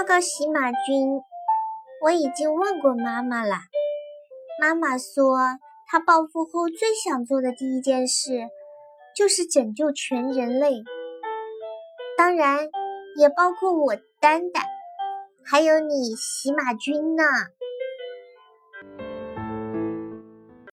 报告喜马君我已经问过妈妈了。妈妈说她暴富后最想做的第一件事就是拯救全人类。当然也包括我丹丹还有你喜马君呢。